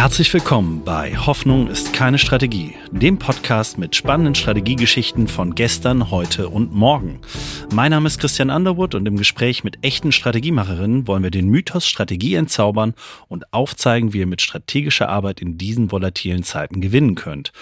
Herzlich willkommen bei Hoffnung ist keine Strategie, dem Podcast mit spannenden Strategiegeschichten von gestern, heute und morgen. Mein Name ist Christian Underwood und im Gespräch mit echten Strategiemacherinnen wollen wir den Mythos Strategie entzaubern und aufzeigen, wie ihr mit strategischer Arbeit in diesen volatilen Zeiten gewinnen könnt.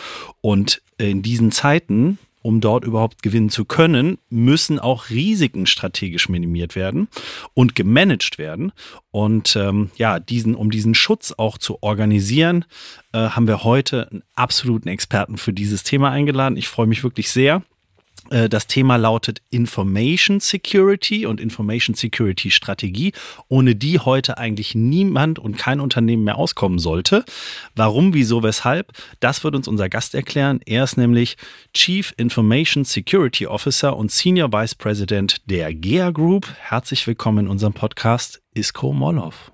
Und in diesen Zeiten um dort überhaupt gewinnen zu können, müssen auch Risiken strategisch minimiert werden und gemanagt werden. Und ähm, ja, diesen, um diesen Schutz auch zu organisieren, äh, haben wir heute einen absoluten Experten für dieses Thema eingeladen. Ich freue mich wirklich sehr. Äh, das Thema lautet Information Security und Information Security Strategie, ohne die heute eigentlich niemand und kein Unternehmen mehr auskommen sollte. Warum, wieso, weshalb? Das wird uns unser Gast erklären. Er ist nämlich Chief Information Security Officer und Senior Vice President der GEA Group. Herzlich willkommen in unserem Podcast, Isko Molov.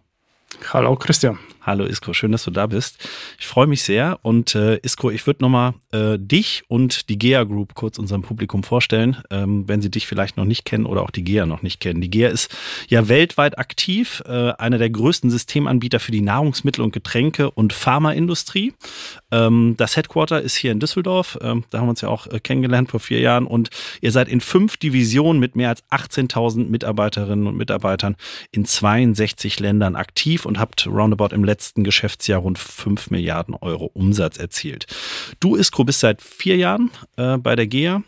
Hallo Christian. Hallo Isko, schön, dass du da bist. Ich freue mich sehr und äh, Isko, ich würde nochmal äh, dich und die GEA Group kurz unserem Publikum vorstellen, ähm, wenn sie dich vielleicht noch nicht kennen oder auch die GEA noch nicht kennen. Die GEA ist ja weltweit aktiv, äh, einer der größten Systemanbieter für die Nahrungsmittel- und Getränke- und Pharmaindustrie. Ähm, das Headquarter ist hier in Düsseldorf, ähm, da haben wir uns ja auch äh, kennengelernt vor vier Jahren und ihr seid in fünf Divisionen mit mehr als 18.000 Mitarbeiterinnen und Mitarbeitern in 62 Ländern aktiv und habt roundabout im letzten letzten Geschäftsjahr rund 5 Milliarden Euro Umsatz erzielt. Du, Iskro, bist seit vier Jahren äh, bei der GEA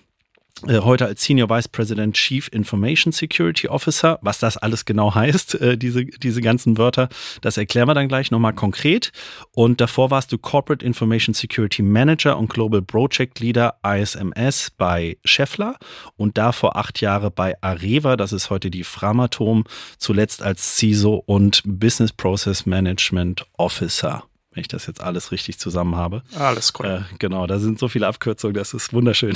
heute als Senior Vice President Chief Information Security Officer. Was das alles genau heißt, äh, diese, diese ganzen Wörter, das erklären wir dann gleich nochmal konkret. Und davor warst du Corporate Information Security Manager und Global Project Leader ISMS bei Scheffler und davor acht Jahre bei Areva, das ist heute die Framatom, zuletzt als CISO und Business Process Management Officer wenn ich das jetzt alles richtig zusammen habe. Alles cool. Äh, genau, da sind so viele Abkürzungen, das ist wunderschön.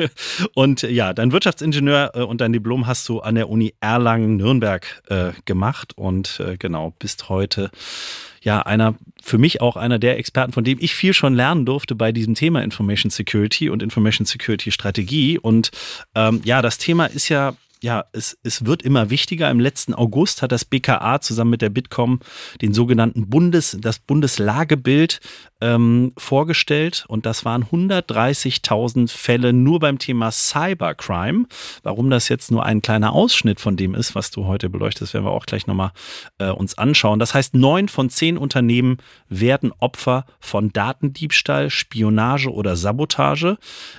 und ja, dein Wirtschaftsingenieur äh, und dein Diplom hast du an der Uni Erlangen-Nürnberg äh, gemacht und äh, genau, bist heute ja einer, für mich auch einer der Experten, von dem ich viel schon lernen durfte bei diesem Thema Information Security und Information Security Strategie. Und ähm, ja, das Thema ist ja ja, es, es wird immer wichtiger. Im letzten August hat das BKA zusammen mit der Bitkom den sogenannten Bundes, das Bundeslagebild ähm, vorgestellt und das waren 130.000 Fälle nur beim Thema Cybercrime. Warum das jetzt nur ein kleiner Ausschnitt von dem ist, was du heute beleuchtest, werden wir auch gleich nochmal äh, uns anschauen. Das heißt, neun von zehn Unternehmen werden Opfer von Datendiebstahl, Spionage oder Sabotage.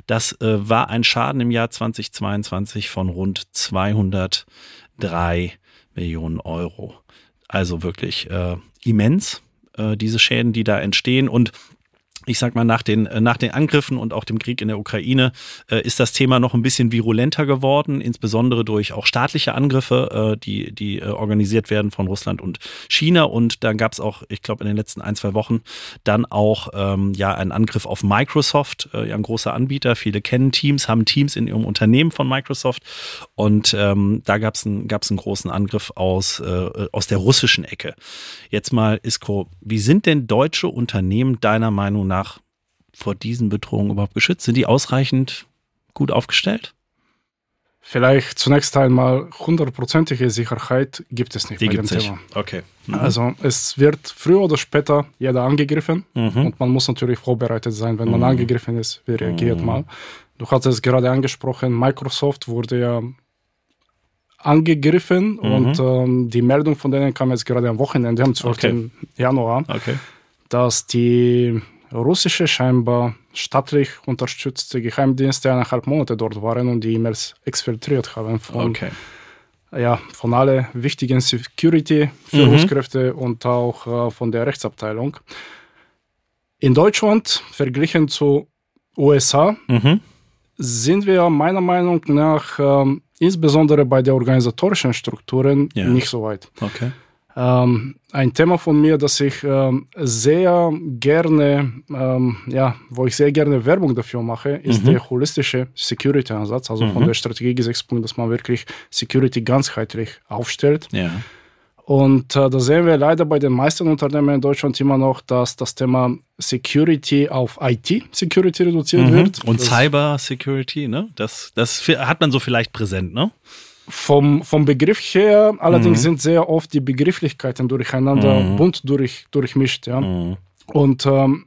Das äh, war ein Schaden im Jahr 2022 von rund 203 Millionen Euro. Also wirklich äh, immens äh, diese Schäden, die da entstehen. Und ich sag mal, nach den, äh, nach den Angriffen und auch dem Krieg in der Ukraine äh, ist das Thema noch ein bisschen virulenter geworden, insbesondere durch auch staatliche Angriffe, äh, die, die äh, organisiert werden von Russland und China. Und dann gab es auch, ich glaube, in den letzten ein, zwei Wochen dann auch ähm, ja einen Angriff auf Microsoft, äh, ja ein großer Anbieter. Viele kennen Teams, haben Teams in ihrem Unternehmen von Microsoft. Und ähm, da gab es einen, gab's einen großen Angriff aus, äh, aus der russischen Ecke. Jetzt mal, Isko, wie sind denn deutsche Unternehmen deiner Meinung nach nach vor diesen Bedrohungen überhaupt geschützt? Sind die ausreichend gut aufgestellt? Vielleicht zunächst einmal hundertprozentige Sicherheit gibt es nicht die bei dem Thema. Okay. Mhm. Also es wird früher oder später jeder angegriffen mhm. und man muss natürlich vorbereitet sein, wenn man mhm. angegriffen ist, wie reagiert mhm. mal. Du hast es gerade angesprochen, Microsoft wurde ja angegriffen mhm. und ähm, die Meldung von denen kam jetzt gerade am Wochenende, am 12. Okay. Januar, okay. dass die russische, scheinbar staatlich unterstützte Geheimdienste eineinhalb Monate dort waren und die E-Mails exfiltriert haben von, okay. ja, von alle wichtigen Security-Führungskräfte mhm. und auch äh, von der Rechtsabteilung. In Deutschland, verglichen zu USA, mhm. sind wir meiner Meinung nach äh, insbesondere bei den organisatorischen Strukturen ja. nicht so weit. Okay. Ähm, ein Thema von mir, das ich ähm, sehr gerne, ähm, ja, wo ich sehr gerne Werbung dafür mache, ist mhm. der holistische Security-Ansatz, also mhm. von der Strategie-Gesichtspunkt, dass man wirklich Security ganzheitlich aufstellt. Ja. Und äh, da sehen wir leider bei den meisten Unternehmen in Deutschland immer noch, dass das Thema Security auf IT-Security reduziert mhm. wird. Und Cyber-Security, ne? Das, das hat man so vielleicht präsent, ne? Vom, vom Begriff her allerdings mhm. sind sehr oft die Begrifflichkeiten durcheinander mhm. bunt durch, durchmischt. Ja? Mhm. Und ähm,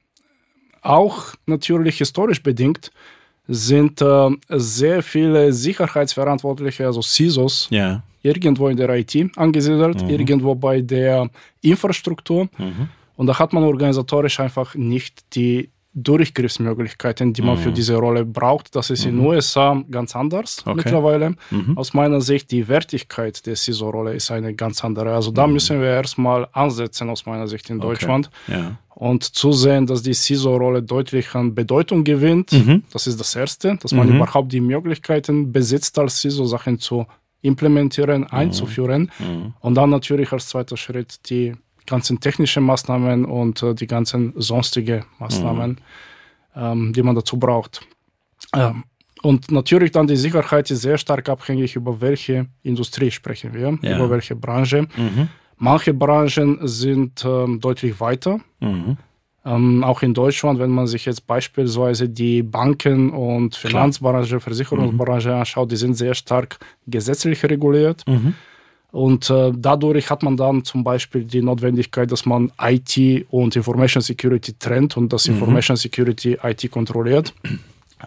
auch natürlich historisch bedingt sind äh, sehr viele Sicherheitsverantwortliche, also CISOs, ja. irgendwo in der IT angesiedelt, mhm. irgendwo bei der Infrastruktur. Mhm. Und da hat man organisatorisch einfach nicht die Durchgriffsmöglichkeiten, die man mhm. für diese Rolle braucht. Das ist mhm. in den USA ganz anders okay. mittlerweile. Mhm. Aus meiner Sicht, die Wertigkeit der CISO-Rolle ist eine ganz andere. Also da mhm. müssen wir erstmal ansetzen, aus meiner Sicht in Deutschland. Okay. Ja. Und zusehen, dass die CISO-Rolle deutlich an Bedeutung gewinnt. Mhm. Das ist das Erste, dass man mhm. überhaupt die Möglichkeiten besitzt, als CISO Sachen zu implementieren, einzuführen. Und dann natürlich als zweiter Schritt die ganzen technischen Maßnahmen und äh, die ganzen sonstige Maßnahmen, mhm. ähm, die man dazu braucht. Ähm, und natürlich dann die Sicherheit ist sehr stark abhängig, über welche Industrie sprechen wir, ja. über welche Branche. Mhm. Manche Branchen sind ähm, deutlich weiter. Mhm. Ähm, auch in Deutschland, wenn man sich jetzt beispielsweise die Banken- und Finanzbranche, Versicherungsbranche mhm. anschaut, die sind sehr stark gesetzlich reguliert. Mhm. Und äh, dadurch hat man dann zum Beispiel die Notwendigkeit, dass man IT und Information Security trennt und dass mhm. Information Security IT kontrolliert.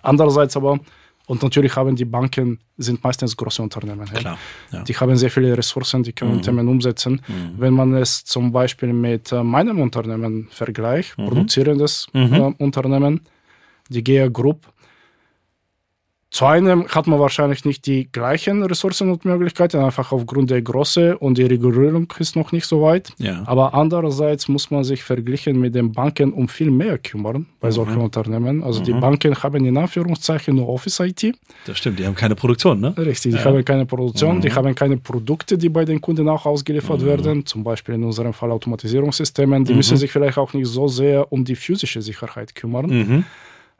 Andererseits aber, und natürlich haben die Banken, sind meistens große Unternehmen. Klar, ja. Die haben sehr viele Ressourcen, die können mhm. Themen umsetzen. Mhm. Wenn man es zum Beispiel mit äh, meinem Unternehmen vergleicht, mhm. produzierendes mhm. äh, Unternehmen, die GEA Group, zu einem hat man wahrscheinlich nicht die gleichen Ressourcen und Möglichkeiten, einfach aufgrund der Größe und die Regulierung ist noch nicht so weit. Ja. Aber andererseits muss man sich verglichen mit den Banken um viel mehr kümmern bei mhm. solchen Unternehmen. Also mhm. die Banken haben in Anführungszeichen nur Office IT. Das stimmt, die haben keine Produktion, ne? Richtig, die ja. haben keine Produktion, mhm. die haben keine Produkte, die bei den Kunden auch ausgeliefert mhm. werden, zum Beispiel in unserem Fall Automatisierungssystemen. Die mhm. müssen sich vielleicht auch nicht so sehr um die physische Sicherheit kümmern.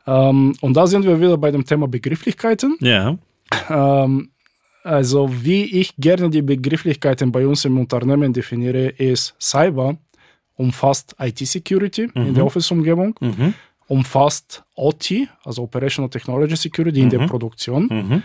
Mhm. Ähm, und da sind wir wieder bei dem Thema Begrifflichkeiten. Ja. Ähm, also wie ich gerne die Begrifflichkeiten bei uns im Unternehmen definiere, ist Cyber umfasst IT-Security mhm. in der Office-Umgebung, mhm. umfasst OT, also Operational Technology Security in der mhm. Produktion mhm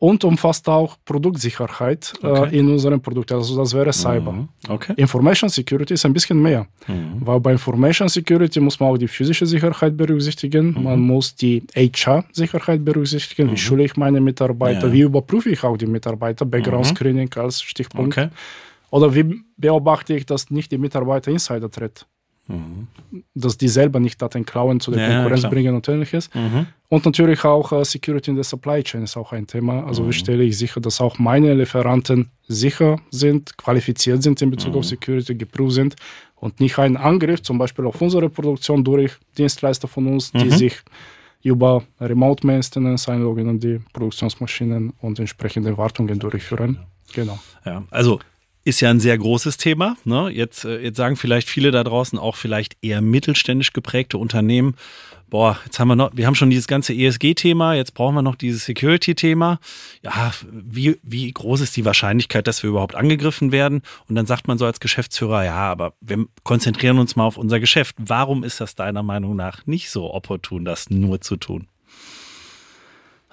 und umfasst auch Produktsicherheit äh, okay. äh, in unserem Produkt. Also das wäre Cyber. Mhm. Okay. Information Security ist ein bisschen mehr, mhm. weil bei Information Security muss man auch die physische Sicherheit berücksichtigen, mhm. man muss die HR-Sicherheit berücksichtigen, wie mhm. schule ich meine Mitarbeiter, ja. wie überprüfe ich auch die Mitarbeiter, Background mhm. Screening als Stichpunkt. Okay. Oder wie beobachte ich, dass nicht die Mitarbeiter Insider tritt. Mhm. Dass die selber nicht Daten klauen, zu der ja, Konkurrenz ja, bringen und ähnliches. Mhm. Und natürlich auch uh, Security in der Supply Chain ist auch ein Thema. Also mhm. wie stelle ich sicher, dass auch meine Lieferanten sicher sind, qualifiziert sind in Bezug auf mhm. Security, geprüft sind und nicht ein Angriff zum Beispiel auf unsere Produktion durch Dienstleister von uns, die mhm. sich über Remote Maintenance einloggen und die Produktionsmaschinen und entsprechende Wartungen durchführen. Genau. Ja, also ist ja ein sehr großes Thema. Ne? Jetzt, äh, jetzt sagen vielleicht viele da draußen auch vielleicht eher mittelständisch geprägte Unternehmen, boah, jetzt haben wir noch, wir haben schon dieses ganze ESG-Thema, jetzt brauchen wir noch dieses Security-Thema. Ja, wie, wie groß ist die Wahrscheinlichkeit, dass wir überhaupt angegriffen werden? Und dann sagt man so als Geschäftsführer, ja, aber wir konzentrieren uns mal auf unser Geschäft. Warum ist das deiner Meinung nach nicht so opportun, das nur zu tun?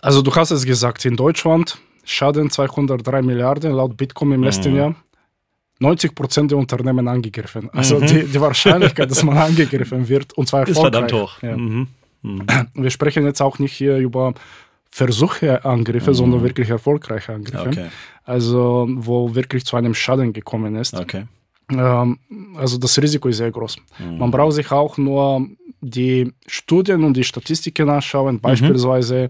Also du hast es gesagt, in Deutschland Schaden 203 Milliarden laut Bitcoin im letzten mhm. Jahr. 90 Prozent der Unternehmen angegriffen. Also mhm. die, die, Wahrscheinlichkeit, dass man angegriffen wird, und zwar erfolgreich. Ist verdammt hoch. Ja. Mhm. Mhm. Wir sprechen jetzt auch nicht hier über Versuche Angriffe, mhm. sondern wirklich erfolgreiche Angriffe. Okay. Also wo wirklich zu einem Schaden gekommen ist. Okay. Ähm, also das Risiko ist sehr groß. Mhm. Man braucht sich auch nur die Studien und die Statistiken anschauen, mhm. beispielsweise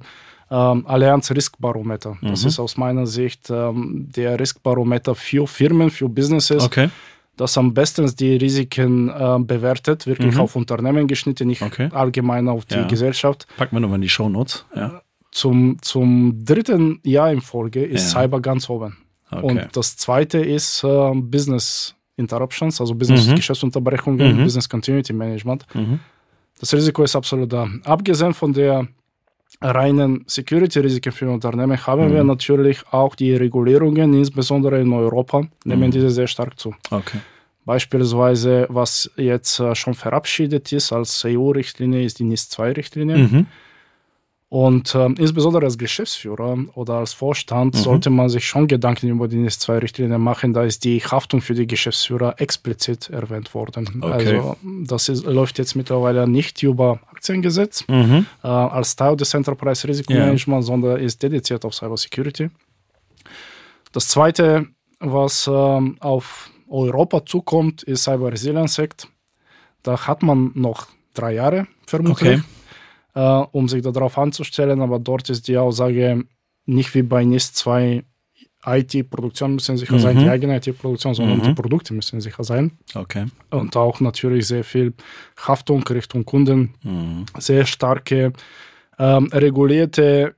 ähm, Allianz Riskbarometer. Das mhm. ist aus meiner Sicht ähm, der Riskbarometer für Firmen, für Businesses. Okay. Das am besten die Risiken äh, bewertet, wirklich mhm. auf Unternehmen geschnitten, nicht okay. allgemein auf die ja. Gesellschaft. Packen wir nochmal in die Shownotes. Ja. Zum, zum dritten Jahr in Folge ist ja. Cyber ganz oben. Okay. Und das zweite ist äh, Business Interruptions, also Business-Geschäftsunterbrechungen, mhm. Business Continuity Management. Mhm. Das Risiko ist absolut da. Abgesehen von der reinen Security-Risiken für Unternehmen haben mhm. wir natürlich auch die Regulierungen, insbesondere in Europa, nehmen mhm. diese sehr stark zu. Okay. Beispielsweise, was jetzt äh, schon verabschiedet ist als EU-Richtlinie, ist die NIS-2-Richtlinie. Mhm. Und äh, insbesondere als Geschäftsführer oder als Vorstand mhm. sollte man sich schon Gedanken über die NIS-2-Richtlinie machen. Da ist die Haftung für die Geschäftsführer explizit erwähnt worden. Okay. Also das ist, läuft jetzt mittlerweile nicht über Aktiengesetz mhm. äh, als Teil des Enterprise Risikomanagement, ja. sondern ist dediziert auf Cybersecurity. Das Zweite, was äh, auf Europa zukommt, ist Cyber Resilience Act. Da hat man noch drei Jahre vermutlich. Okay äh, um sich darauf anzustellen. Aber dort ist die Aussage nicht wie bei NIS 2 IT-Produktion müssen sicher mhm. sein, die eigene IT-Produktion, sondern mhm. die Produkte müssen sicher sein. Okay. Und auch natürlich sehr viel Haftung Richtung Kunden, mhm. sehr starke ähm, regulierte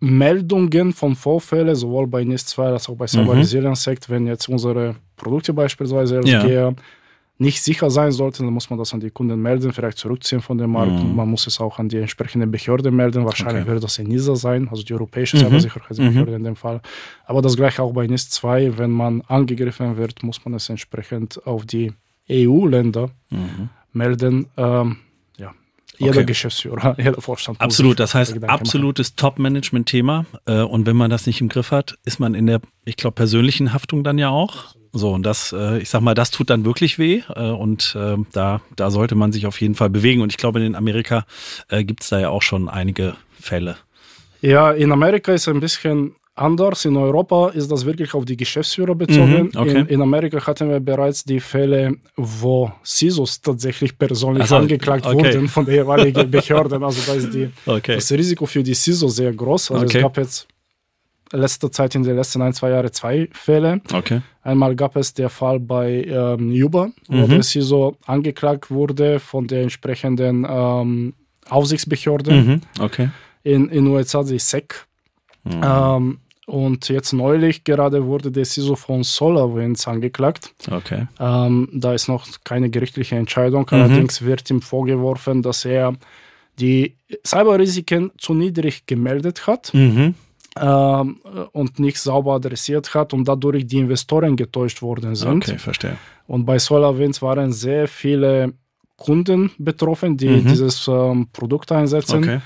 Meldungen von Vorfällen, sowohl bei NIS 2 als auch bei Cyber mhm. Resilience Act, wenn jetzt unsere Produkte beispielsweise ja nicht sicher sein sollten, dann muss man das an die Kunden melden, vielleicht zurückziehen von dem Markt. Mhm. Man muss es auch an die entsprechende Behörde melden. Wahrscheinlich okay. wird das ENISA sein, also die Europäische mhm. Cybersicherheitsbehörde mhm. in dem Fall. Aber das gleiche auch bei NIS 2. Wenn man angegriffen wird, muss man es entsprechend auf die EU-Länder mhm. melden. Ähm, ja, jeder okay. Geschäftsführer, jeder Vorstand. Absolut, das heißt absolutes Top-Management-Thema. Äh, und wenn man das nicht im Griff hat, ist man in der, ich glaube, persönlichen Haftung dann ja auch. So, und das, äh, ich sag mal, das tut dann wirklich weh. Äh, und äh, da, da sollte man sich auf jeden Fall bewegen. Und ich glaube, in Amerika äh, gibt es da ja auch schon einige Fälle. Ja, in Amerika ist ein bisschen anders. In Europa ist das wirklich auf die Geschäftsführer bezogen. Mhm, okay. in, in, Amerika hatten wir bereits die Fälle, wo CISOs tatsächlich persönlich also, angeklagt okay. wurden von der jeweiligen Behörden. Also da ist die, okay. das Risiko für die CISO sehr groß. Also es gab jetzt letzter Zeit in den letzten ein, zwei Jahren zwei Fälle. Okay. Einmal gab es der Fall bei ähm, Uber, wo mhm. der CISO angeklagt wurde von der entsprechenden ähm, Aufsichtsbehörde mhm. okay. in den USA, die SEC. Mhm. Ähm, und jetzt neulich gerade wurde der CISO von SolarWinds angeklagt. Okay. Ähm, da ist noch keine gerichtliche Entscheidung. Mhm. Allerdings wird ihm vorgeworfen, dass er die Cyberrisiken zu niedrig gemeldet hat. Mhm und nicht sauber adressiert hat und dadurch die Investoren getäuscht worden sind. Okay, verstehe. Und bei SolarWinds waren sehr viele Kunden betroffen, die mhm. dieses ähm, Produkt einsetzen. Okay.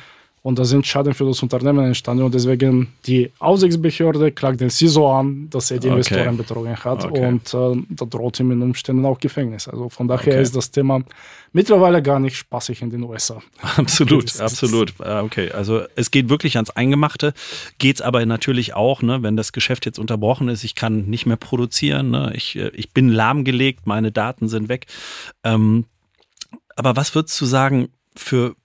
Und da sind Schaden für das Unternehmen entstanden und deswegen die Aufsichtsbehörde klagt den CISO an, dass er die okay. Investoren betrogen hat okay. und äh, da droht ihm in Umständen auch Gefängnis. Also von daher okay. ist das Thema mittlerweile gar nicht spaßig in den USA. Absolut, absolut. Ah, okay, also es geht wirklich ans Eingemachte, geht es aber natürlich auch, ne, wenn das Geschäft jetzt unterbrochen ist, ich kann nicht mehr produzieren, ne, ich, äh, ich bin lahmgelegt, meine Daten sind weg. Ähm, aber was würdest du sagen, für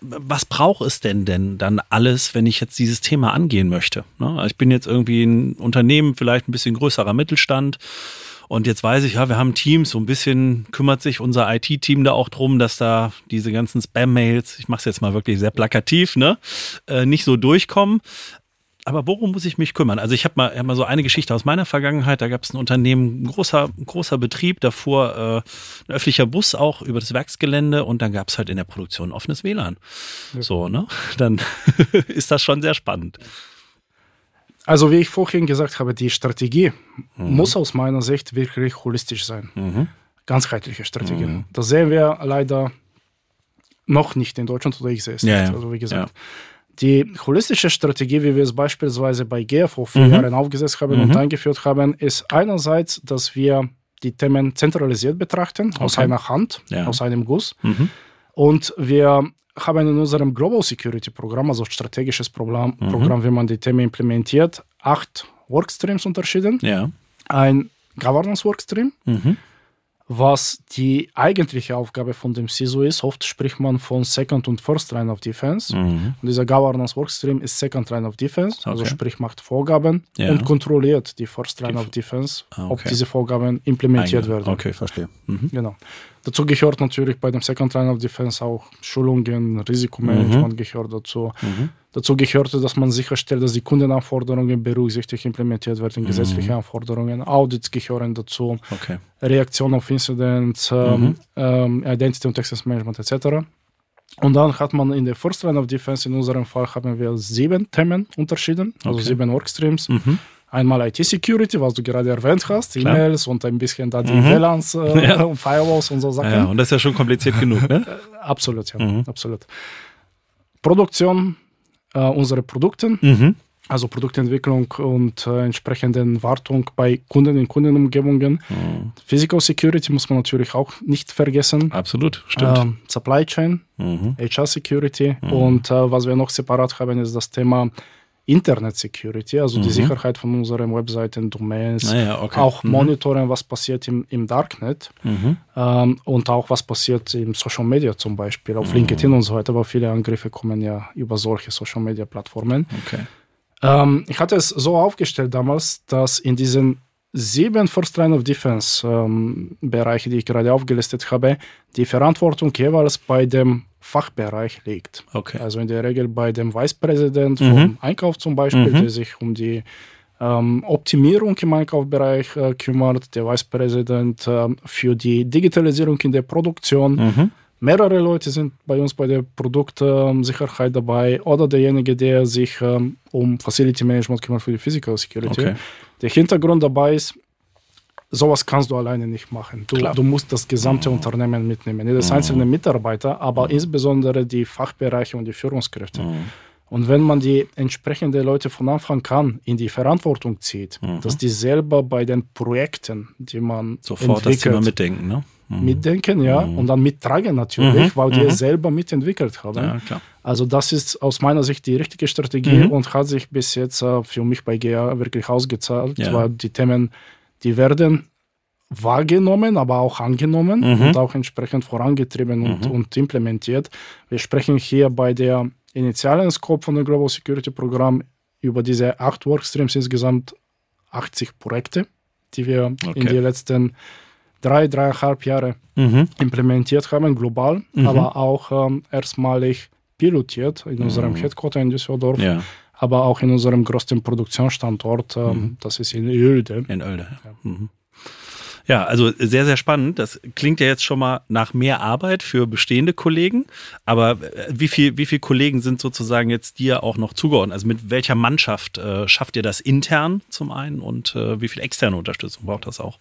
was braucht es denn denn dann alles, wenn ich jetzt dieses Thema angehen möchte? Ne? Ich bin jetzt irgendwie ein Unternehmen, vielleicht ein bisschen größerer Mittelstand. Und jetzt weiß ich, ja, wir haben Teams, so ein bisschen kümmert sich unser IT-Team da auch drum, dass da diese ganzen Spam-Mails, ich mache es jetzt mal wirklich sehr plakativ, ne, äh, nicht so durchkommen aber worum muss ich mich kümmern? Also ich habe mal, hab mal so eine Geschichte aus meiner Vergangenheit. Da gab es ein Unternehmen, ein großer, großer Betrieb, davor äh, ein öffentlicher Bus auch über das Werksgelände und dann gab es halt in der Produktion offenes WLAN. Ja. So, ne? Dann ist das schon sehr spannend. Also wie ich vorhin gesagt habe, die Strategie mhm. muss aus meiner Sicht wirklich holistisch sein. Mhm. Ganzheitliche Strategie. Mhm. Das sehen wir leider noch nicht in Deutschland oder ich sehe es ja, nicht. Also wie gesagt. Ja. Die holistische Strategie, wie wir es beispielsweise bei GEA vor vier mhm. Jahren aufgesetzt haben mhm. und eingeführt haben, ist einerseits, dass wir die Themen zentralisiert betrachten, okay. aus einer Hand, ja. aus einem Guss. Mhm. Und wir haben in unserem Global Security Programm, also strategisches Programm, mhm. Programm wie man die Themen implementiert, acht Workstreams unterschieden. Ja. Ein Governance Workstream, mhm was die eigentliche Aufgabe von dem CISO ist. Oft spricht man von Second und First Line of Defense. Mhm. Und dieser Governance Workstream ist Second Line of Defense, also okay. sprich macht Vorgaben ja. und kontrolliert die First Line die of Defense, ah, okay. ob diese Vorgaben implementiert Einge werden. Okay, verstehe. Mhm. Genau. Dazu gehört natürlich bei dem Second Line of Defense auch Schulungen, Risikomanagement mhm. gehört dazu. Mhm. Dazu gehörte, dass man sicherstellt, dass die Kundenanforderungen berücksichtigt implementiert werden, mhm. gesetzliche Anforderungen, Audits gehören dazu, okay. Reaktion auf Incidents, ähm, mhm. ähm, Identity und Access Management etc. Und dann hat man in der First Line of Defense, in unserem Fall haben wir sieben Themen unterschieden, also okay. sieben Workstreams. Mhm. Einmal IT-Security, was du gerade erwähnt hast, E-Mails und ein bisschen da die mhm. WLANs äh, ja. und Firewalls und so Sachen. Ja, und das ist ja schon kompliziert genug, ne? Äh, absolut, ja, mhm. absolut. Produktion, äh, unsere Produkte. Mhm also Produktentwicklung und äh, entsprechenden Wartung bei Kunden in Kundenumgebungen. Mhm. Physical Security muss man natürlich auch nicht vergessen. Absolut, stimmt. Ähm, Supply Chain, mhm. HR Security mhm. und äh, was wir noch separat haben, ist das Thema Internet Security, also die mhm. Sicherheit von unseren Webseiten, Domains, ah ja, okay. auch mhm. monitoren, was passiert im, im Darknet mhm. ähm, und auch was passiert im Social Media zum Beispiel, auf LinkedIn und so weiter, aber viele Angriffe kommen ja über solche Social Media Plattformen. Okay. Ähm, ich hatte es so aufgestellt damals, dass in diesen sieben First Line of Defense ähm, Bereiche, die ich gerade aufgelistet habe, die Verantwortung jeweils bei dem Fachbereich liegt. Okay. Also in der Regel bei dem Vice President mhm. vom Einkauf zum Beispiel, mhm. der sich um die ähm, Optimierung im Einkaufsbereich äh, kümmert, der Vice President äh, für die Digitalisierung in der Produktion. Mhm mehrere Leute sind bei uns bei der Produktsicherheit dabei oder derjenige, der sich ähm, um Facility Management kümmert für die Physical Security. Okay. Der Hintergrund dabei ist, sowas kannst du alleine nicht machen. Du, du musst das gesamte mhm. Unternehmen mitnehmen, das mhm. einzelne Mitarbeiter, aber mhm. insbesondere die Fachbereiche und die Führungskräfte. Mhm. Und wenn man die entsprechenden Leute von Anfang an in die Verantwortung zieht, mhm. dass die selber bei den Projekten, die man sofort entwickelt, das Thema mitdenken, ne? Mhm. mitdenken, ja, mhm. und dann mittragen natürlich, mhm. weil die mhm. selber mitentwickelt haben. Ja, also das ist aus meiner Sicht die richtige Strategie mhm. und hat sich bis jetzt äh, für mich bei GEA wirklich ausgezahlt, ja. weil die Themen, die werden wahrgenommen, aber auch angenommen mhm. und auch entsprechend vorangetrieben und, und implementiert. Wir sprechen hier bei der initialen Scope von dem Global Security Programm über diese acht Workstreams insgesamt 80 Projekte, die wir okay. in den letzten drei, dreieinhalb Jahre mhm. implementiert haben, global, mhm. aber auch ähm, erstmalig pilotiert in unserem mhm. Headquarter in Düsseldorf. Ja. Aber auch in unserem größten Produktionsstandort, ähm, mhm. das ist in Oelde. In Oelde. Ja. Mhm. Ja, also sehr, sehr spannend. Das klingt ja jetzt schon mal nach mehr Arbeit für bestehende Kollegen. Aber äh, wie viel, wie viele Kollegen sind sozusagen jetzt dir auch noch zugeordnet? Also mit welcher Mannschaft äh, schafft ihr das intern zum einen und äh, wie viel externe Unterstützung braucht das auch?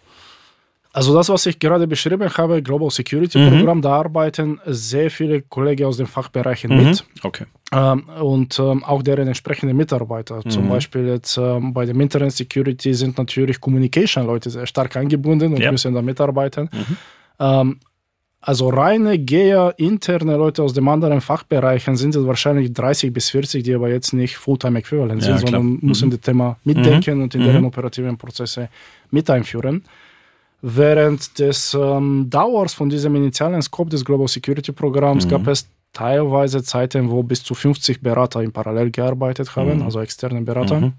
Also das, was ich gerade beschrieben habe, Global Security mhm. Programm, da arbeiten sehr viele Kollegen aus den Fachbereichen mhm. mit. Okay. Ähm, und ähm, auch deren entsprechende Mitarbeiter. Mhm. Zum Beispiel jetzt ähm, bei dem Internet Security sind natürlich Communication-Leute sehr stark eingebunden und ja. müssen da mitarbeiten. Mhm. Ähm, also reine GEA interne Leute aus den anderen Fachbereichen sind es wahrscheinlich 30 bis 40, die aber jetzt nicht Fulltime Equivalent sind, ja, sondern mhm. müssen das Thema mitdenken und in deren operativen Prozesse mit einführen. Während des ähm, Dauers von diesem initialen Scope des Global Security Programms mhm. gab es teilweise Zeiten, wo bis zu 50 Berater in Parallel gearbeitet haben, mhm. also externe Berater. Mhm.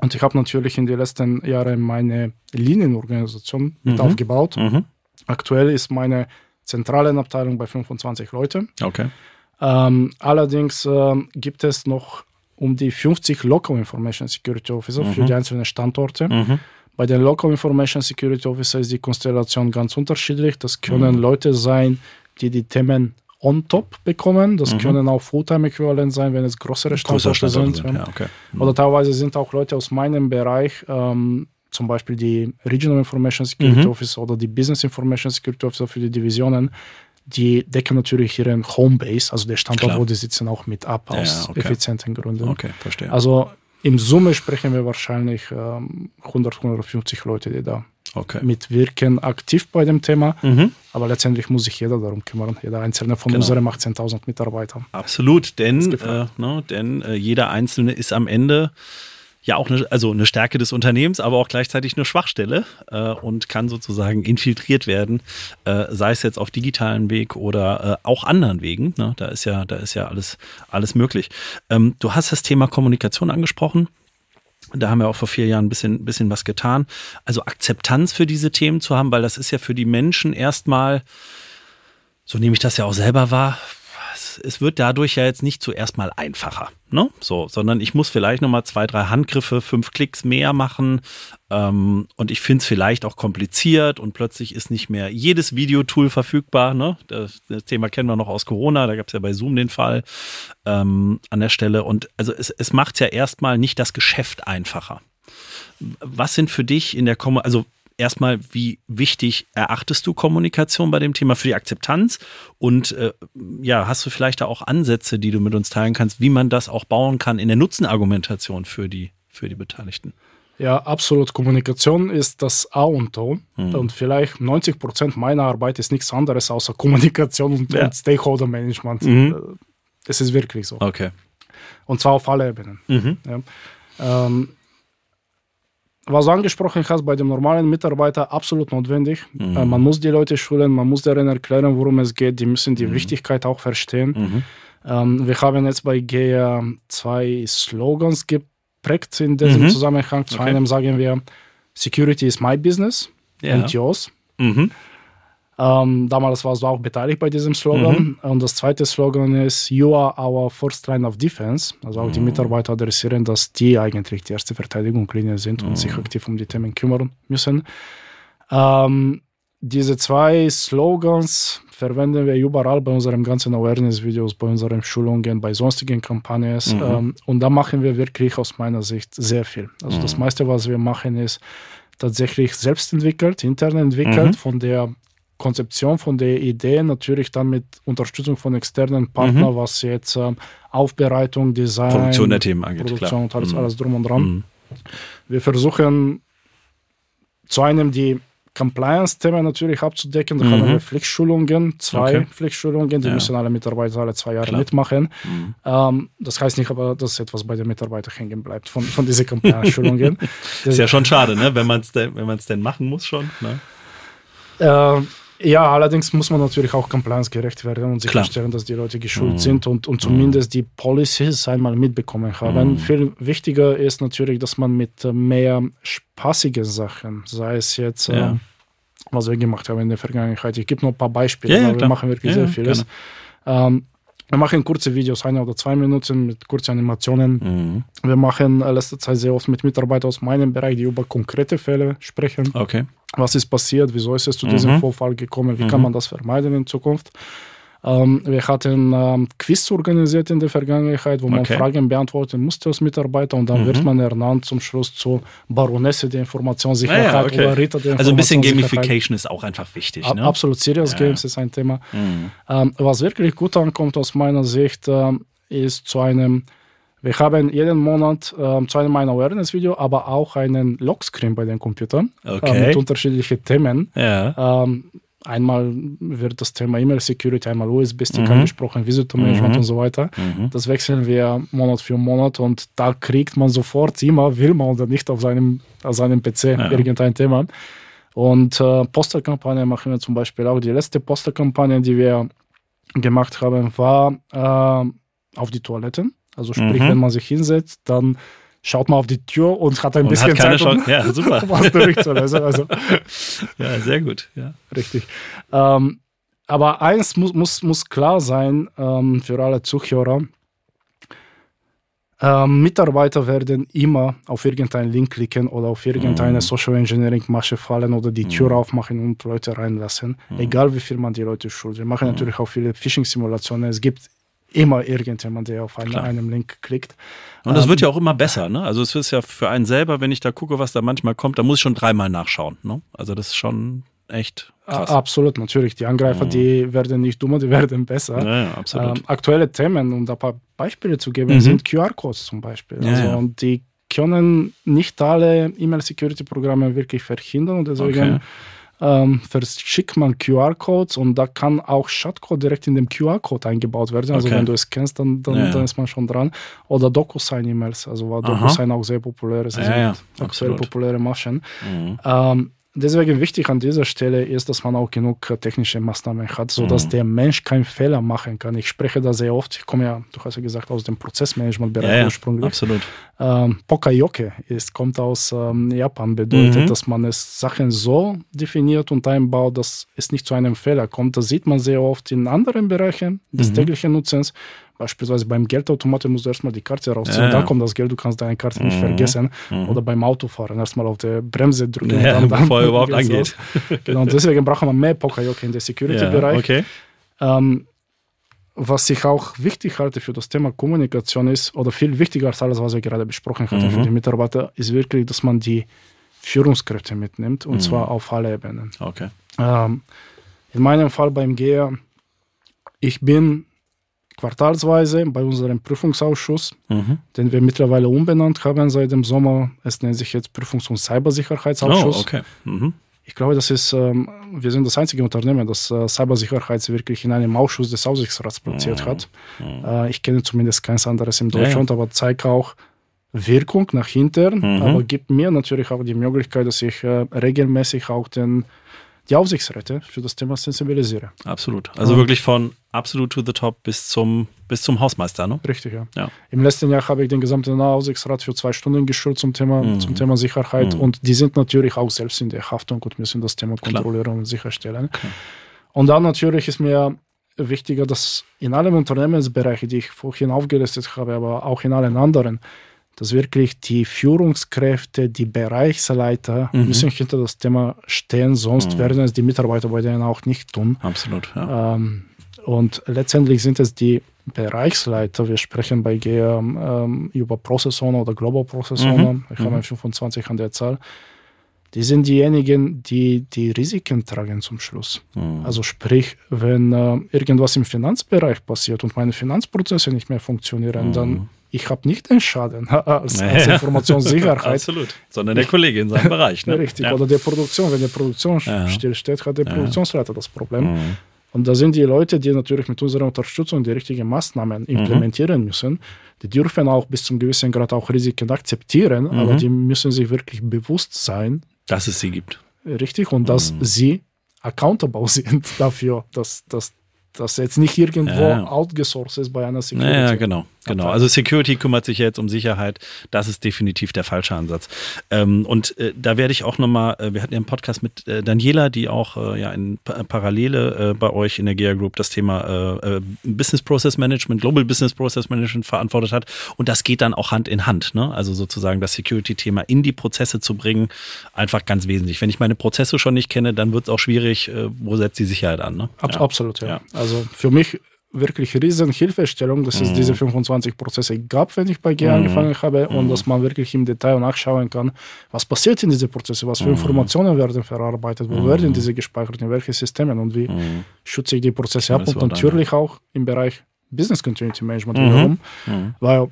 Und ich habe natürlich in den letzten Jahren meine Linienorganisation mit mhm. aufgebaut. Mhm. Aktuell ist meine zentrale Abteilung bei 25 Leute. Okay. Ähm, allerdings ähm, gibt es noch um die 50 Local Information Security Officer für mhm. die einzelnen Standorte. Bei den Local Information Security Officer ist die Konstellation ganz unterschiedlich. Das können mhm. Leute sein, die die Themen on top bekommen. Das mhm. können auch Fulltime-Äquivalent sein, wenn es größere Standorte sind. sind. Ja, okay. mhm. Oder teilweise sind auch Leute aus meinem Bereich, ähm, zum Beispiel die Regional Information Security mhm. Officer oder die Business Information Security Officer für die Divisionen, die decken natürlich ihren Homebase, also der Standort, Klar. wo die sitzen, auch mit ab aus ja, okay. effizienten Gründen. Okay, verstehe. Also im Summe sprechen wir wahrscheinlich ähm, 100, 150 Leute, die da okay. mitwirken, aktiv bei dem Thema. Mhm. Aber letztendlich muss sich jeder darum kümmern, jeder einzelne von genau. unseren 18.000 Mitarbeitern. Absolut, denn, äh, ne, denn äh, jeder Einzelne ist am Ende ja auch eine, also eine Stärke des Unternehmens, aber auch gleichzeitig eine Schwachstelle äh, und kann sozusagen infiltriert werden, äh, sei es jetzt auf digitalen Weg oder äh, auch anderen Wegen. Ne? Da ist ja, da ist ja alles, alles möglich. Ähm, du hast das Thema Kommunikation angesprochen. Da haben wir auch vor vier Jahren ein bisschen, bisschen was getan. Also Akzeptanz für diese Themen zu haben, weil das ist ja für die Menschen erstmal, so nehme ich das ja auch selber wahr, es, wird dadurch ja jetzt nicht zuerst mal einfacher, ne? So, sondern ich muss vielleicht nochmal zwei, drei Handgriffe, fünf Klicks mehr machen. Ähm, und ich finde es vielleicht auch kompliziert und plötzlich ist nicht mehr jedes Videotool verfügbar. Ne? Das, das Thema kennen wir noch aus Corona, da gab es ja bei Zoom den Fall ähm, an der Stelle. Und also es, es macht ja erstmal nicht das Geschäft einfacher. Was sind für dich in der Kommunikation, also erstmal, wie wichtig erachtest du Kommunikation bei dem Thema für die Akzeptanz? Und äh, ja, hast du vielleicht da auch Ansätze, die du mit uns teilen kannst, wie man das auch bauen kann in der Nutzenargumentation für die, für die Beteiligten? Ja, absolut. Kommunikation ist das A und O. Mhm. Und vielleicht 90 Prozent meiner Arbeit ist nichts anderes außer Kommunikation und, ja. und Stakeholder-Management. Mhm. Es ist wirklich so. Okay. Und zwar auf alle Ebenen. Mhm. Ja. Ähm, was du angesprochen hast, bei dem normalen Mitarbeiter absolut notwendig. Mhm. Äh, man muss die Leute schulen, man muss denen erklären, worum es geht. Die müssen die mhm. Wichtigkeit auch verstehen. Mhm. Ähm, wir haben jetzt bei GEA zwei Slogans geprägt in diesem mhm. Zusammenhang. Zu okay. einem sagen wir, Security is my business ja. and yours. Ähm, damals warst du auch beteiligt bei diesem Slogan. Mhm. Und das zweite Slogan ist You are our first line of defense. Also auch mhm. die Mitarbeiter adressieren, dass die eigentlich die erste Verteidigungslinie sind mhm. und sich aktiv um die Themen kümmern müssen. Ähm, diese zwei Slogans verwenden wir überall bei unseren ganzen Awareness-Videos, bei unseren Schulungen, bei sonstigen Kampagnen. Mhm. Ähm, und da machen wir wirklich aus meiner Sicht sehr viel. Also das mhm. meiste, was wir machen, ist tatsächlich selbst entwickelt, intern entwickelt, mhm. von der Konzeption von der Idee natürlich dann mit Unterstützung von externen Partnern, mhm. was jetzt ähm, Aufbereitung, Design, Produktion der Themen angeht, Produktion und alles, mhm. alles drum und dran. Mhm. Wir versuchen zu einem die Compliance-Themen natürlich abzudecken. Da haben wir Pflichtschulungen, zwei okay. Pflichtschulungen, die ja. müssen alle Mitarbeiter alle zwei Jahre Klar. mitmachen. Mhm. Ähm, das heißt nicht aber, dass etwas bei den Mitarbeitern hängen bleibt von, von diesen Compliance-Schulungen. ist ja schon schade, ne? wenn man es denn, denn machen muss schon. Ne? Äh, ja, allerdings muss man natürlich auch compliance-gerecht werden und sicherstellen, dass die Leute geschult mhm. sind und, und zumindest die Policies einmal mitbekommen haben. Mhm. Viel wichtiger ist natürlich, dass man mit mehr spaßigen Sachen, sei es jetzt, ja. äh, was wir gemacht haben in der Vergangenheit, ich gebe nur ein paar Beispiele, ja, ja, wir machen wirklich sehr vieles. Ähm, wir machen kurze Videos, eine oder zwei Minuten mit kurzen Animationen. Mhm. Wir machen äh, letzte Zeit sehr oft mit Mitarbeitern aus meinem Bereich, die über konkrete Fälle sprechen. Okay. Was ist passiert? Wieso ist es zu diesem mhm. Vorfall gekommen? Wie mhm. kann man das vermeiden in Zukunft? Ähm, wir hatten ähm, Quiz organisiert in der Vergangenheit, wo man okay. Fragen beantworten musste als Mitarbeiter und dann mhm. wird man ernannt zum Schluss zur Baronesse der Informationssicherheit ah, ja, okay. oder Ritter der Also ein bisschen Gamification ist auch einfach wichtig. Ne? Absolut, Serious ja. Games ist ein Thema. Mhm. Ähm, was wirklich gut ankommt aus meiner Sicht, äh, ist zu einem wir haben jeden Monat äh, zu einem ein Awareness-Video, aber auch einen Lockscreen bei den Computern okay. äh, mit unterschiedlichen Themen. Ja. Ähm, Einmal wird das Thema E-Mail Security, einmal USB-Stick mhm. angesprochen, Visitor Management mhm. und so weiter. Mhm. Das wechseln wir Monat für Monat und da kriegt man sofort immer, will man oder nicht, auf seinem, auf seinem PC ja. irgendein Thema. Und äh, Posterkampagne machen wir zum Beispiel auch. Die letzte Posterkampagne, die wir gemacht haben, war äh, auf die Toiletten. Also sprich, mhm. wenn man sich hinsetzt, dann schaut man auf die Tür und hat ein und bisschen hat Zeit, um, ja, super. was durchzulösen. Also, ja, sehr gut. Ja. Richtig. Ähm, aber eins muss, muss, muss klar sein ähm, für alle Zuhörer. Ähm, Mitarbeiter werden immer auf irgendeinen Link klicken oder auf irgendeine mm. Social Engineering Masche fallen oder die Tür mm. aufmachen und Leute reinlassen. Mm. Egal wie viel man die Leute schult. Wir machen mhm. natürlich auch viele Phishing-Simulationen. Es gibt immer irgendjemand, der auf einen, einem Link klickt. Und das ähm, wird ja auch immer besser, ne? Also es ist ja für einen selber, wenn ich da gucke, was da manchmal kommt, da muss ich schon dreimal nachschauen, ne? Also das ist schon echt krass. Absolut, natürlich. Die Angreifer, mhm. die werden nicht dummer, die werden besser. Ja, ja absolut. Ähm, aktuelle Themen, um da ein paar Beispiele zu geben, mhm. sind QR-Codes zum Beispiel. Ja, also, Und die können nicht alle E-Mail-Security-Programme wirklich verhindern und deswegen okay ähm, verschickt man QR-Codes und da kann auch Shotcode direkt in dem QR-Code eingebaut werden. Also okay. wenn du es kennst, dann, dann, ja, dann, ist man schon dran. Oder DocuSign-E-Mails, also war DocuSign auch sehr populär ist, also ja, aktuell populäre Maschen. Mhm. Ähm, deswegen wichtig an dieser Stelle ist, dass man auch genug technische Maßnahmen hat, sodass mhm. der Mensch keinen Fehler machen kann. Ich spreche da sehr oft, ich komme ja, du hast ja gesagt, aus dem Prozessmanagement-Bereich ja, ursprünglich. Absolut. Ähm, Pokayoke ist, kommt aus ähm, Japan, bedeutet, mhm. dass man es Sachen so definiert und einbaut, dass es nicht zu einem Fehler kommt. Das sieht man sehr oft in anderen Bereichen des mhm. täglichen Nutzens. Beispielsweise beim Geldautomaten musst du erstmal die Karte rausziehen, ja, dann kommt das Geld, du kannst deine Karte mhm. nicht vergessen. Mhm. Oder beim Autofahren erstmal auf der Bremse drücken. Ja, dann, bevor er überhaupt angeht. genau, und deswegen braucht man mehr Pokerjoke in der Security-Bereich. Ja, okay. Ähm, was ich auch wichtig halte für das Thema Kommunikation ist, oder viel wichtiger als alles, was wir gerade besprochen hatten mhm. für die Mitarbeiter, ist wirklich, dass man die Führungskräfte mitnimmt und mhm. zwar auf alle Ebenen. Okay. Ähm, in meinem Fall beim GEA, ich bin quartalsweise bei unserem Prüfungsausschuss, mhm. den wir mittlerweile umbenannt haben seit dem Sommer. Es nennt sich jetzt Prüfungs- und Cybersicherheitsausschuss. Oh, okay. Mhm. Ich glaube, das ist, ähm, wir sind das einzige Unternehmen, das äh, Cybersicherheit wirklich in einem Ausschuss des Aufsichtsrats platziert mhm. hat. Mhm. Äh, ich kenne zumindest keins anderes in Deutschland, ja, ja. aber zeigt auch Wirkung nach hinten, mhm. aber gibt mir natürlich auch die Möglichkeit, dass ich äh, regelmäßig auch den die Aufsichtsräte für das Thema sensibilisiere. Absolut. Also ja. wirklich von absolut to the top bis zum, bis zum Hausmeister, ne? Richtig, ja. ja. Im letzten Jahr habe ich den gesamten Aufsichtsrat für zwei Stunden geschult zum Thema, mhm. zum Thema Sicherheit mhm. und die sind natürlich auch selbst in der Haftung und müssen das Thema Klar. kontrollieren und sicherstellen. Okay. Und dann natürlich ist mir wichtiger, dass in allen Unternehmensbereichen, die ich vorhin aufgelistet habe, aber auch in allen anderen, dass wirklich die Führungskräfte, die Bereichsleiter mhm. müssen hinter das Thema stehen, sonst mhm. werden es die Mitarbeiter bei denen auch nicht tun. Absolut. Ja. Ähm, und letztendlich sind es die Bereichsleiter, wir sprechen bei GEA ähm, über Process Owner oder Global Process Owner, mhm. ich habe mhm. 25 an der Zahl, die sind diejenigen, die die Risiken tragen zum Schluss. Mhm. Also sprich, wenn äh, irgendwas im Finanzbereich passiert und meine Finanzprozesse nicht mehr funktionieren, mhm. dann ich habe nicht den Schaden als, als Informationssicherheit. Absolut. Sondern der Kollege in seinem Bereich. Ne? Richtig. Ja. Oder der Produktion. Wenn die Produktion ja. stillsteht, hat der ja. Produktionsleiter das Problem. Mhm. Und da sind die Leute, die natürlich mit unserer Unterstützung die richtigen Maßnahmen mhm. implementieren mhm. müssen. Die dürfen auch bis zum gewissen Grad auch Risiken akzeptieren, mhm. aber die müssen sich wirklich bewusst sein, dass es sie gibt. Richtig. Und dass mhm. sie accountable sind dafür, dass, das jetzt nicht irgendwo outgesourced ist bei einer Security. Ja, genau. Genau, also Security kümmert sich jetzt um Sicherheit. Das ist definitiv der falsche Ansatz. Ähm, und äh, da werde ich auch nochmal, äh, wir hatten ja einen Podcast mit äh, Daniela, die auch äh, ja in pa Parallele äh, bei euch in der GEA Group das Thema äh, Business Process Management, Global Business Process Management verantwortet hat. Und das geht dann auch Hand in Hand. Ne? Also sozusagen das Security-Thema in die Prozesse zu bringen, einfach ganz wesentlich. Wenn ich meine Prozesse schon nicht kenne, dann wird es auch schwierig, wo setzt die Sicherheit an. Ne? Ab ja. Absolut, ja. ja. Also für mich wirklich riesen Hilfestellung, dass es diese 25 mhm. Prozesse gab, wenn ich bei G mhm. angefangen habe und mhm. dass man wirklich im Detail nachschauen kann, was passiert in diesen Prozessen, was für Informationen werden verarbeitet, wo werden diese gespeichert, in welche Systeme und wie schütze ich die Prozesse ab und natürlich auch im Bereich Business Continuity Management wiederum, weil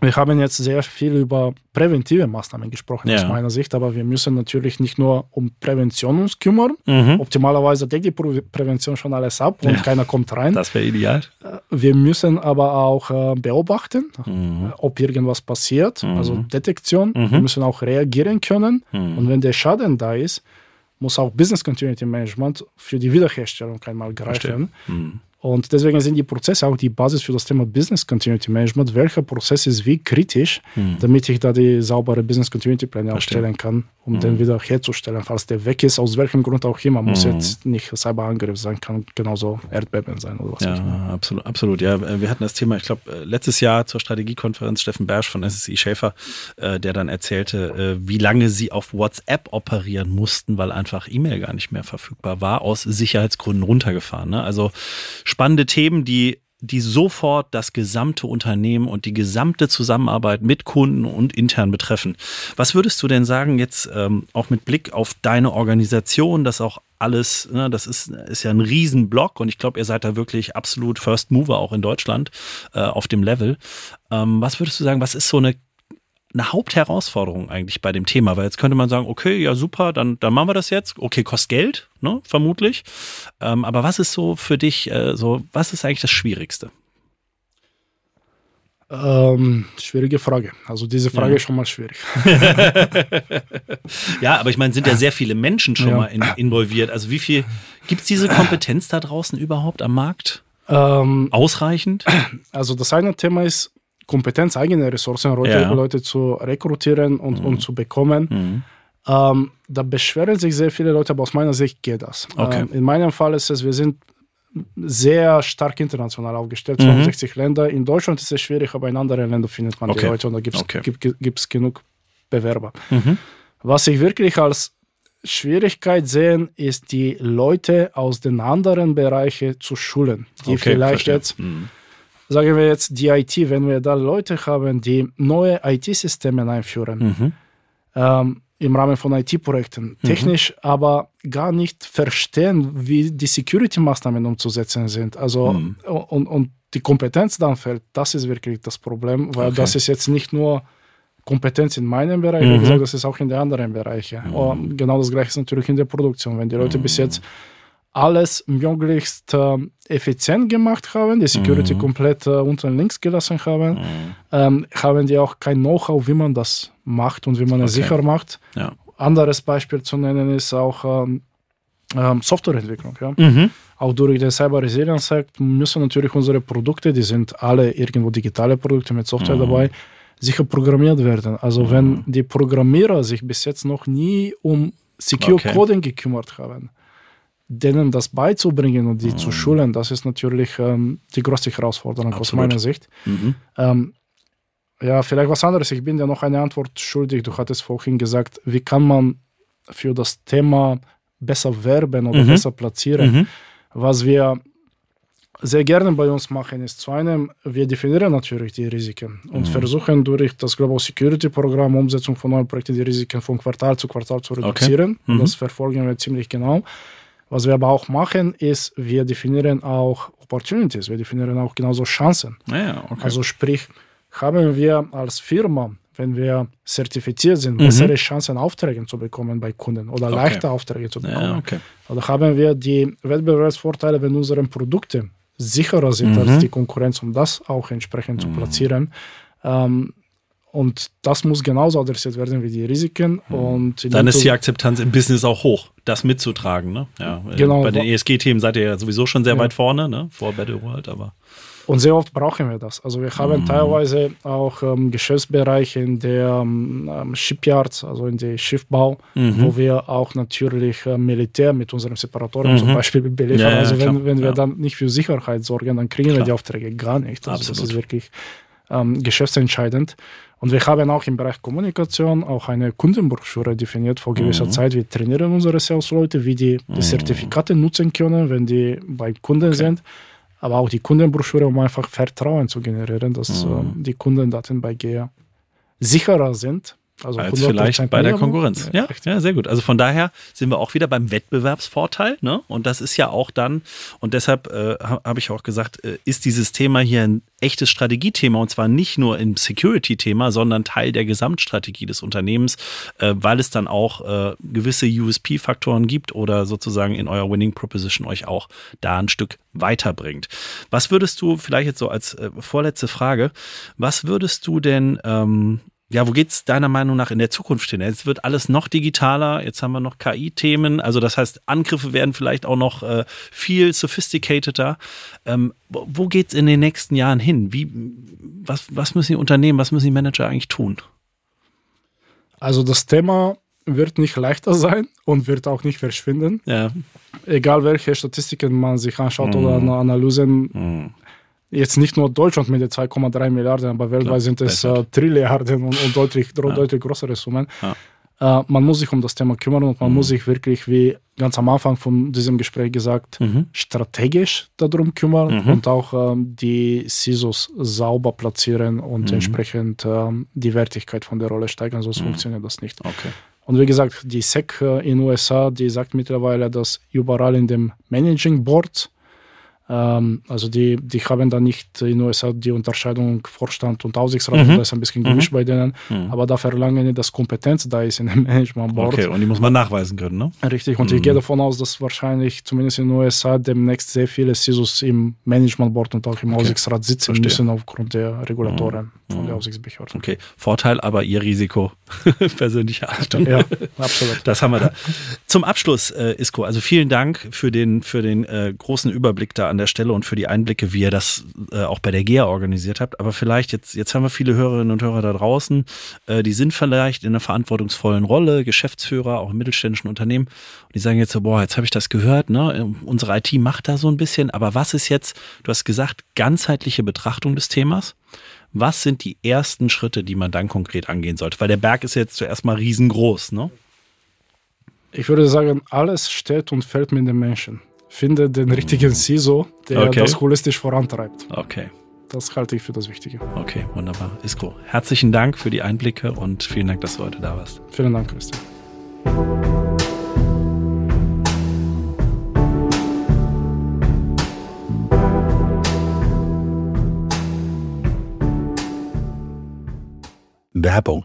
wir haben jetzt sehr viel über präventive Maßnahmen gesprochen ja. aus meiner Sicht, aber wir müssen natürlich nicht nur um Prävention uns kümmern. Mhm. Optimalerweise deckt die Prävention schon alles ab und ja. keiner kommt rein. Das wäre ideal. Äh, wir müssen aber auch äh, beobachten, mhm. ob irgendwas passiert, mhm. also Detektion. Wir mhm. müssen auch reagieren können. Mhm. Und wenn der Schaden da ist, muss auch Business Continuity Management für die Wiederherstellung einmal greifen. Mhm. Und deswegen sind die Prozesse auch die Basis für das Thema Business Continuity Management. Welcher Prozess ist wie kritisch, hm. damit ich da die saubere Business Continuity Pläne aufstellen kann, um hm. den wieder herzustellen, falls der weg ist, aus welchem Grund auch immer. Muss hm. jetzt nicht Cyberangriff sein, kann genauso Erdbeben sein oder was ja, absolut, absolut. Ja, wir hatten das Thema, ich glaube, äh, letztes Jahr zur Strategiekonferenz Steffen Bersch von SSI Schäfer, äh, der dann erzählte, äh, wie lange sie auf WhatsApp operieren mussten, weil einfach E-Mail gar nicht mehr verfügbar war, aus Sicherheitsgründen runtergefahren. Ne? Also spannende Themen, die die sofort das gesamte Unternehmen und die gesamte Zusammenarbeit mit Kunden und intern betreffen. Was würdest du denn sagen jetzt ähm, auch mit Blick auf deine Organisation, das auch alles, ne, das ist, ist ja ein Riesenblock und ich glaube, ihr seid da wirklich absolut First Mover auch in Deutschland äh, auf dem Level. Ähm, was würdest du sagen, was ist so eine eine Hauptherausforderung eigentlich bei dem Thema, weil jetzt könnte man sagen, okay, ja super, dann, dann machen wir das jetzt. Okay, kostet Geld, ne, vermutlich. Ähm, aber was ist so für dich, äh, so, was ist eigentlich das Schwierigste? Ähm, schwierige Frage. Also diese Frage ja. ist schon mal schwierig. ja, aber ich meine, sind ja sehr viele Menschen schon ja. mal in, involviert. Also wie viel gibt es diese Kompetenz da draußen überhaupt am Markt? Ähm, Ausreichend? Also das eine Thema ist, Kompetenz, eigene Ressourcen, Leute, ja. Leute zu rekrutieren und, mhm. und zu bekommen. Mhm. Ähm, da beschweren sich sehr viele Leute, aber aus meiner Sicht geht das. Okay. Ähm, in meinem Fall ist es, wir sind sehr stark international aufgestellt, 62 mhm. Länder. In Deutschland ist es schwierig, aber in anderen Ländern findet man okay. die Leute und da gibt es okay. gibt, genug Bewerber. Mhm. Was ich wirklich als Schwierigkeit sehe, ist die Leute aus den anderen Bereichen zu schulen, die okay, vielleicht verstehe. jetzt mhm sagen wir jetzt die IT, wenn wir da Leute haben, die neue IT-Systeme einführen. Mhm. Ähm, im Rahmen von IT-Projekten. Mhm. Technisch aber gar nicht verstehen, wie die Security-Maßnahmen umzusetzen sind. Also mhm. und, und die Kompetenz dann fällt, das ist wirklich das Problem, weil okay. das ist jetzt nicht nur Kompetenz in meinem Bereich, mhm. wie gesagt, das ist auch in den anderen Bereichen. Mhm. Und genau das gleiche ist natürlich in der Produktion. Wenn die Leute bis mhm. jetzt alles möglichst äh, effizient gemacht haben, die Security mhm. komplett äh, unten links gelassen haben, mhm. ähm, haben die auch kein Know-how, wie man das macht und wie man es sicher macht. Ja. Anderes Beispiel zu nennen ist auch ähm, ähm, Softwareentwicklung. Ja? Mhm. Auch durch den Cyber Resilience Act müssen natürlich unsere Produkte, die sind alle irgendwo digitale Produkte mit Software mhm. dabei, sicher programmiert werden. Also mhm. wenn die Programmierer sich bis jetzt noch nie um Secure okay. Coding gekümmert haben, denen das beizubringen und die mhm. zu schulen, das ist natürlich ähm, die größte Herausforderung Absolut. aus meiner Sicht. Mhm. Ähm, ja, vielleicht was anderes. Ich bin dir noch eine Antwort schuldig. Du hattest vorhin gesagt, wie kann man für das Thema besser werben oder mhm. besser platzieren? Mhm. Was wir sehr gerne bei uns machen, ist zu einem, wir definieren natürlich die Risiken und mhm. versuchen durch das Global Security Programm Umsetzung von neuen Projekten die Risiken von Quartal zu Quartal zu reduzieren. Okay. Mhm. Das verfolgen wir ziemlich genau. Was wir aber auch machen, ist, wir definieren auch Opportunities, wir definieren auch genauso Chancen. Ja, okay. Also sprich, haben wir als Firma, wenn wir zertifiziert sind, mhm. bessere Chancen, Aufträge zu bekommen bei Kunden oder okay. leichter Aufträge zu bekommen. Ja, okay. Oder haben wir die Wettbewerbsvorteile, wenn unsere Produkte sicherer sind mhm. als die Konkurrenz, um das auch entsprechend mhm. zu platzieren. Ähm, und das muss genauso adressiert werden wie die Risiken. Mhm. Und Dann ist die Akzeptanz im Business auch hoch, das mitzutragen. Ne? Ja, genau. Bei den ESG-Themen seid ihr ja sowieso schon sehr ja. weit vorne, ne? vor Battle World, aber. Und sehr oft brauchen wir das. Also wir haben mhm. teilweise auch ähm, Geschäftsbereiche in der ähm, ähm, Shipyards, also in der Schiffbau, mhm. wo wir auch natürlich äh, Militär mit unseren Separatoren mhm. zum Beispiel beliefern. Ja, also wenn, wenn wir dann nicht für Sicherheit sorgen, dann kriegen klar. wir die Aufträge gar nicht. Also das ist wirklich ähm, geschäftsentscheidend. Und wir haben auch im Bereich Kommunikation auch eine Kundenbroschüre definiert vor gewisser mhm. Zeit. Wir trainieren unsere Sales-Leute, wie die, die mhm. Zertifikate nutzen können, wenn die bei Kunden okay. sind aber auch die Kundenbroschüre, um einfach Vertrauen zu generieren, dass mhm. äh, die Kundendaten bei GEA sicherer sind also als vielleicht bei der Konkurrenz. Ja, ja, sehr gut. Also von daher sind wir auch wieder beim Wettbewerbsvorteil. Ne? Und das ist ja auch dann, und deshalb äh, habe ich auch gesagt, äh, ist dieses Thema hier ein echtes Strategiethema und zwar nicht nur im Security-Thema, sondern Teil der Gesamtstrategie des Unternehmens, äh, weil es dann auch äh, gewisse USP-Faktoren gibt oder sozusagen in eurer Winning Proposition euch auch da ein Stück weiterbringt. Was würdest du, vielleicht jetzt so als äh, vorletzte Frage, was würdest du denn ähm, ja, wo geht's deiner Meinung nach in der Zukunft hin? Jetzt wird alles noch digitaler, jetzt haben wir noch KI-Themen, also das heißt, Angriffe werden vielleicht auch noch äh, viel sophisticateder. Ähm, wo geht's in den nächsten Jahren hin? Wie, was, was müssen die Unternehmen, was müssen die Manager eigentlich tun? Also das Thema wird nicht leichter sein und wird auch nicht verschwinden. Ja. Egal welche Statistiken man sich anschaut mm. oder Analysen. Mm jetzt nicht nur Deutschland mit den 2,3 Milliarden, aber weltweit sind es äh, Trilliarden und, und deutlich, ja. deutlich größere Summen. Ja. Äh, man muss sich um das Thema kümmern und man mhm. muss sich wirklich, wie ganz am Anfang von diesem Gespräch gesagt, mhm. strategisch darum kümmern mhm. und auch ähm, die CISOs sauber platzieren und mhm. entsprechend ähm, die Wertigkeit von der Rolle steigern, sonst mhm. funktioniert das nicht. Okay. Und wie gesagt, die SEC äh, in den USA, die sagt mittlerweile, dass überall in dem Managing Board ähm, also die, die haben da nicht in den USA die Unterscheidung Vorstand und Aufsichtsrat, mhm. das ist ein bisschen gemischt mhm. bei denen, mhm. aber da verlangen die, dass Kompetenz da ist in dem Management Board. Okay, und die muss man nachweisen können, ne? Richtig, und ich mhm. gehe davon aus, dass wahrscheinlich zumindest in den USA demnächst sehr viele CISOs im Management Board und auch im okay. Aufsichtsrat sitzen Verstehe. müssen aufgrund der Regulatoren mhm. von der Aufsichtsbehörde. Okay, Vorteil, aber ihr Risiko persönliche Achtung. Ja, absolut. Das haben wir da. Zum Abschluss, äh, Isko, also vielen Dank für den, für den äh, großen Überblick da an der Stelle und für die Einblicke, wie ihr das äh, auch bei der GEA organisiert habt. Aber vielleicht jetzt, jetzt haben wir viele Hörerinnen und Hörer da draußen, äh, die sind vielleicht in einer verantwortungsvollen Rolle, Geschäftsführer, auch im mittelständischen Unternehmen. Und die sagen jetzt so, boah, jetzt habe ich das gehört, ne? Unsere IT macht da so ein bisschen, aber was ist jetzt, du hast gesagt, ganzheitliche Betrachtung des Themas. Was sind die ersten Schritte, die man dann konkret angehen sollte? Weil der Berg ist jetzt zuerst mal riesengroß, ne? Ich würde sagen, alles steht und fällt mit den Menschen finde den richtigen CISO, der okay. das holistisch vorantreibt. Okay. Das halte ich für das Wichtige. Okay, wunderbar. Isko, herzlichen Dank für die Einblicke und vielen Dank, dass du heute da warst. Vielen Dank, Christian. Werbung.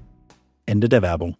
Ende der Werbung.